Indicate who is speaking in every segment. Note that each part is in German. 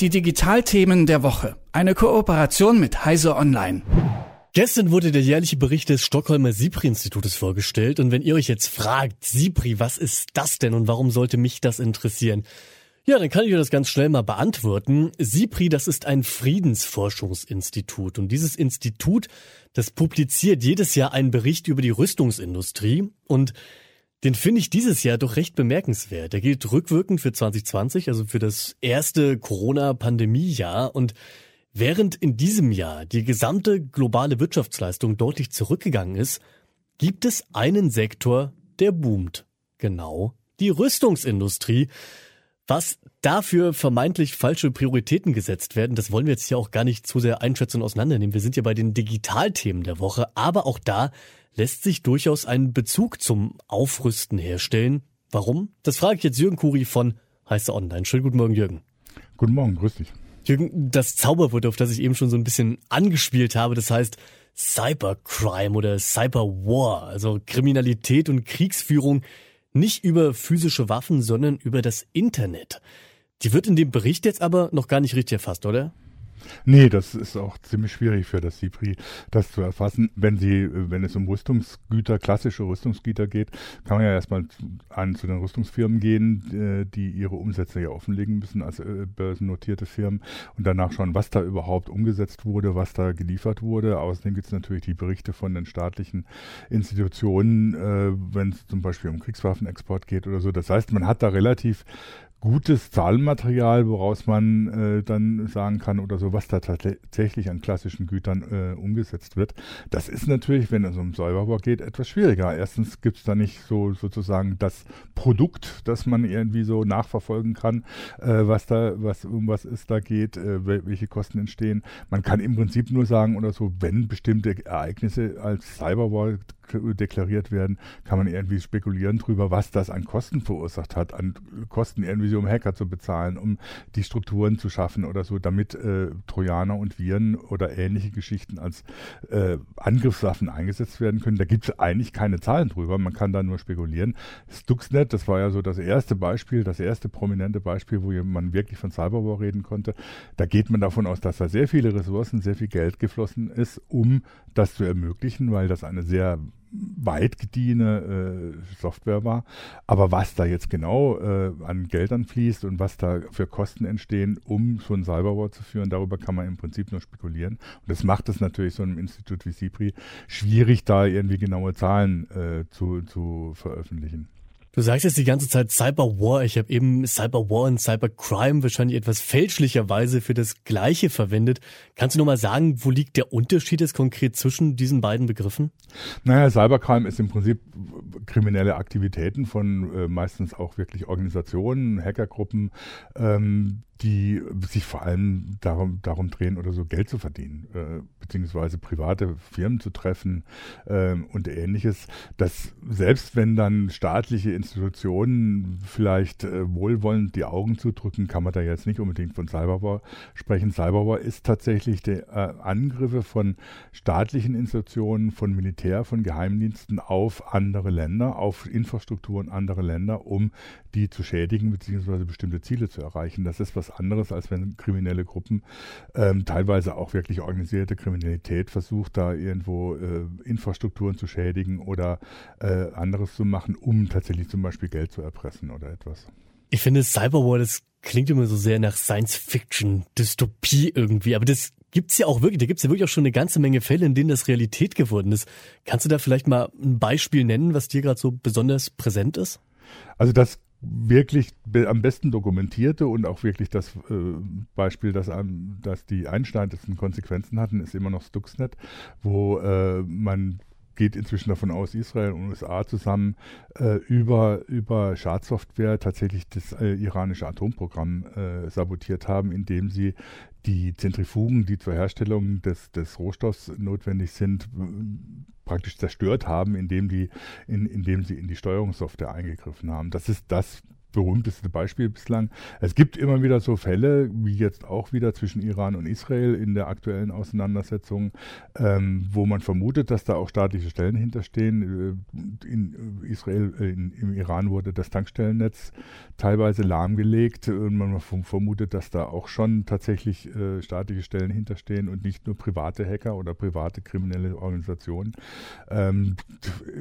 Speaker 1: Die Digitalthemen der Woche. Eine Kooperation mit Heise Online.
Speaker 2: Gestern wurde der jährliche Bericht des Stockholmer SIPRI-Institutes vorgestellt. Und wenn ihr euch jetzt fragt, SIPRI, was ist das denn und warum sollte mich das interessieren? Ja, dann kann ich euch das ganz schnell mal beantworten. SIPRI, das ist ein Friedensforschungsinstitut. Und dieses Institut, das publiziert jedes Jahr einen Bericht über die Rüstungsindustrie. Und den finde ich dieses Jahr doch recht bemerkenswert. Der gilt rückwirkend für 2020, also für das erste Corona-Pandemie-Jahr. Und während in diesem Jahr die gesamte globale Wirtschaftsleistung deutlich zurückgegangen ist, gibt es einen Sektor, der boomt. Genau die Rüstungsindustrie. Was dafür vermeintlich falsche Prioritäten gesetzt werden, das wollen wir jetzt hier auch gar nicht zu sehr einschätzen und auseinandernehmen. Wir sind ja bei den Digitalthemen der Woche, aber auch da lässt sich durchaus ein Bezug zum Aufrüsten herstellen. Warum? Das frage ich jetzt Jürgen Kuri von Heiße Online. Schönen guten Morgen, Jürgen.
Speaker 3: Guten Morgen, grüß dich.
Speaker 2: Jürgen, das Zauberwort, auf das ich eben schon so ein bisschen angespielt habe, das heißt Cybercrime oder Cyberwar, also Kriminalität und Kriegsführung nicht über physische Waffen, sondern über das Internet. Die wird in dem Bericht jetzt aber noch gar nicht richtig erfasst, oder?
Speaker 3: Nee, das ist auch ziemlich schwierig für das SIPRI, das zu erfassen. Wenn sie, wenn es um Rüstungsgüter, klassische Rüstungsgüter geht, kann man ja erstmal an zu den Rüstungsfirmen gehen, äh, die ihre Umsätze ja offenlegen müssen als äh, börsennotierte Firmen und danach schauen, was da überhaupt umgesetzt wurde, was da geliefert wurde. Außerdem gibt es natürlich die Berichte von den staatlichen Institutionen, äh, wenn es zum Beispiel um Kriegswaffenexport geht oder so. Das heißt, man hat da relativ gutes Zahlenmaterial, woraus man äh, dann sagen kann oder so, was da tatsächlich an klassischen Gütern äh, umgesetzt wird. Das ist natürlich, wenn es um Cyberwar geht, etwas schwieriger. Erstens gibt es da nicht so sozusagen das Produkt, das man irgendwie so nachverfolgen kann, äh, was da, was um was es da geht, äh, welche Kosten entstehen. Man kann im Prinzip nur sagen oder so, wenn bestimmte Ereignisse als Cyberwar deklariert werden, kann man irgendwie spekulieren drüber, was das an Kosten verursacht hat, an Kosten irgendwie um Hacker zu bezahlen, um die Strukturen zu schaffen oder so, damit äh, Trojaner und Viren oder ähnliche Geschichten als äh, Angriffswaffen eingesetzt werden können. Da gibt es eigentlich keine Zahlen drüber, man kann da nur spekulieren. Stuxnet, das war ja so das erste Beispiel, das erste prominente Beispiel, wo man wirklich von Cyberwar reden konnte. Da geht man davon aus, dass da sehr viele Ressourcen, sehr viel Geld geflossen ist, um das zu ermöglichen, weil das eine sehr weit gediehene äh, Software war. Aber was da jetzt genau äh, an Geldern fließt und was da für Kosten entstehen, um so ein Cyberwar zu führen, darüber kann man im Prinzip nur spekulieren. Und das macht es natürlich so einem Institut wie CIPRI schwierig, da irgendwie genaue Zahlen äh, zu, zu veröffentlichen.
Speaker 2: Du sagst jetzt die ganze Zeit Cyberwar. Ich habe eben Cyberwar und Cybercrime wahrscheinlich etwas fälschlicherweise für das Gleiche verwendet. Kannst du nochmal sagen, wo liegt der Unterschied jetzt konkret zwischen diesen beiden Begriffen?
Speaker 3: Naja, Cybercrime ist im Prinzip kriminelle Aktivitäten von äh, meistens auch wirklich Organisationen, Hackergruppen, ähm, die sich vor allem darum, darum drehen oder so Geld zu verdienen, äh, beziehungsweise private Firmen zu treffen äh, und ähnliches. Dass selbst wenn dann staatliche Institutionen vielleicht äh, wohlwollend die Augen zudrücken, kann man da jetzt nicht unbedingt von Cyberwar sprechen. Cyberwar ist tatsächlich die äh, Angriffe von staatlichen Institutionen, von Militär, von Geheimdiensten auf andere Länder, auf Infrastrukturen anderer Länder, um die zu schädigen beziehungsweise bestimmte Ziele zu erreichen. Das ist was anderes, als wenn kriminelle Gruppen, ähm, teilweise auch wirklich organisierte Kriminalität, versucht, da irgendwo äh, Infrastrukturen zu schädigen oder äh, anderes zu machen, um tatsächlich zum Beispiel Geld zu erpressen oder etwas.
Speaker 2: Ich finde, Cyberwar, das klingt immer so sehr nach Science-Fiction, Dystopie irgendwie, aber das gibt's ja auch wirklich, da gibt's ja wirklich auch schon eine ganze Menge Fälle, in denen das Realität geworden ist. Kannst du da vielleicht mal ein Beispiel nennen, was dir gerade so besonders präsent ist?
Speaker 3: Also das wirklich am besten dokumentierte und auch wirklich das äh, Beispiel, das, das die einschneidendsten Konsequenzen hatten, ist immer noch Stuxnet, wo äh, man geht inzwischen davon aus, Israel und USA zusammen äh, über, über Schadsoftware tatsächlich das äh, iranische Atomprogramm äh, sabotiert haben, indem sie die Zentrifugen, die zur Herstellung des, des Rohstoffs notwendig sind, praktisch zerstört haben, indem, die, in, indem sie in die Steuerungssoftware eingegriffen haben. Das ist das berühmteste Beispiel bislang. Es gibt immer wieder so Fälle, wie jetzt auch wieder zwischen Iran und Israel in der aktuellen Auseinandersetzung, ähm, wo man vermutet, dass da auch staatliche Stellen hinterstehen. Äh, in Israel, äh, in, im Iran wurde das Tankstellennetz teilweise lahmgelegt und man vermutet, dass da auch schon tatsächlich äh, staatliche Stellen hinterstehen und nicht nur private Hacker oder private kriminelle Organisationen. Ähm,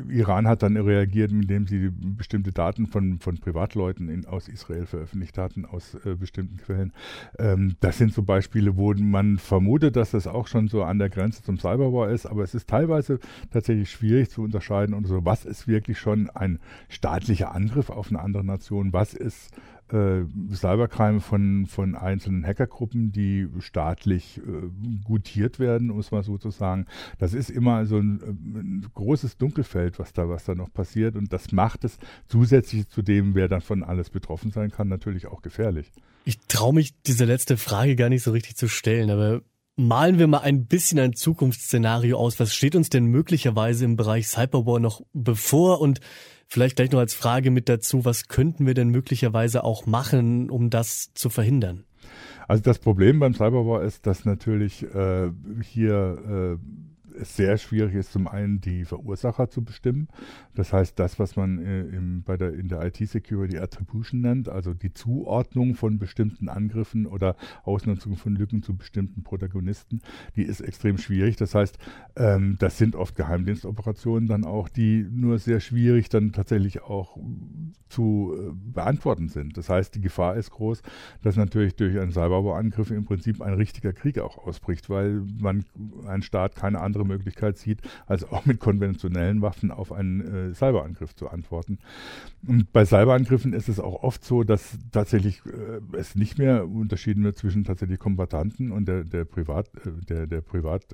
Speaker 3: Iran hat dann reagiert, indem sie bestimmte Daten von, von Privatleuten in, aus Israel veröffentlicht hatten, aus äh, bestimmten Quellen. Ähm, das sind so Beispiele, wo man vermutet, dass das auch schon so an der Grenze zum Cyberwar ist, aber es ist teilweise tatsächlich schwierig zu unterscheiden und so, was ist wirklich schon ein staatlicher Angriff auf eine andere Nation, was ist äh, Cybercrime von, von einzelnen Hackergruppen, die staatlich äh, gutiert werden, um es mal so zu sagen. Das ist immer so ein, ein, großes Dunkelfeld, was da, was da noch passiert. Und das macht es zusätzlich zu dem, wer davon alles betroffen sein kann, natürlich auch gefährlich.
Speaker 2: Ich traue mich, diese letzte Frage gar nicht so richtig zu stellen, aber malen wir mal ein bisschen ein Zukunftsszenario aus. Was steht uns denn möglicherweise im Bereich Cyberwar noch bevor und Vielleicht gleich noch als Frage mit dazu, was könnten wir denn möglicherweise auch machen, um das zu verhindern?
Speaker 3: Also das Problem beim Cyberwar ist, dass natürlich äh, hier äh, es sehr schwierig ist, zum einen die Verursacher zu bestimmen. Das heißt, das, was man äh, im, bei der, in der IT-Security Attribution nennt, also die Zuordnung von bestimmten Angriffen oder Ausnutzung von Lücken zu bestimmten Protagonisten, die ist extrem schwierig. Das heißt, ähm, das sind oft Geheimdienstoperationen dann auch, die nur sehr schwierig dann tatsächlich auch zu äh, beantworten sind. Das heißt, die Gefahr ist groß, dass natürlich durch einen Cyberwar-Angriff im Prinzip ein richtiger Krieg auch ausbricht, weil man ein Staat keine andere Möglichkeit sieht, als auch mit konventionellen Waffen auf einen äh, Cyberangriff zu antworten. Und bei Cyberangriffen ist es auch oft so, dass tatsächlich äh, es nicht mehr unterschieden wird zwischen tatsächlich Kombatanten und der, der Privat, äh, der, der Privat,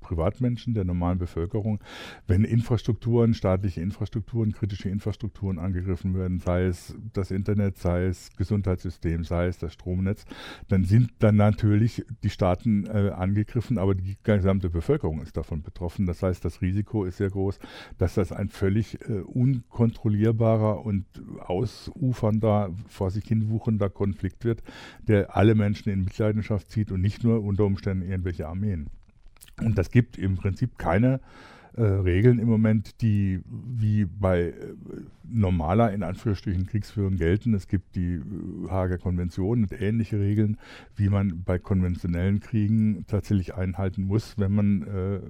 Speaker 3: Privatmenschen, der normalen Bevölkerung. Wenn Infrastrukturen, staatliche Infrastrukturen, kritische Infrastrukturen angegriffen werden, sei es das Internet, sei es Gesundheitssystem, sei es das Stromnetz, dann sind dann natürlich die Staaten äh, angegriffen, aber die gesamte Bevölkerung ist davon davon betroffen. Das heißt, das Risiko ist sehr groß, dass das ein völlig äh, unkontrollierbarer und ausufernder, vor sich hin wuchender Konflikt wird, der alle Menschen in Mitleidenschaft zieht und nicht nur unter Umständen irgendwelche Armeen. Und das gibt im Prinzip keine äh, Regeln im Moment, die wie bei äh, normaler, in Anführungsstrichen, Kriegsführung gelten. Es gibt die äh, Hager Konvention und ähnliche Regeln, wie man bei konventionellen Kriegen tatsächlich einhalten muss, wenn man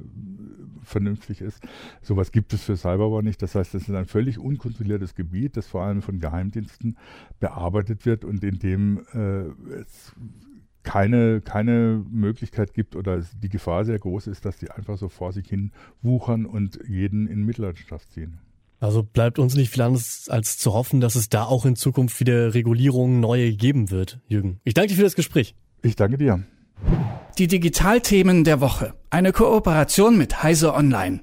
Speaker 3: vernünftig ist. Sowas gibt es für Cyberwar nicht. Das heißt, es ist ein völlig unkontrolliertes Gebiet, das vor allem von Geheimdiensten bearbeitet wird und in dem es keine, keine Möglichkeit gibt oder die Gefahr sehr groß ist, dass die einfach so vor sich hin wuchern und jeden in Mitleidenschaft ziehen.
Speaker 2: Also bleibt uns nicht viel anderes als zu hoffen, dass es da auch in Zukunft wieder Regulierungen neue geben wird, Jürgen. Ich danke dir für das Gespräch.
Speaker 3: Ich danke dir.
Speaker 1: Die Digitalthemen der Woche. Eine Kooperation mit Heise Online.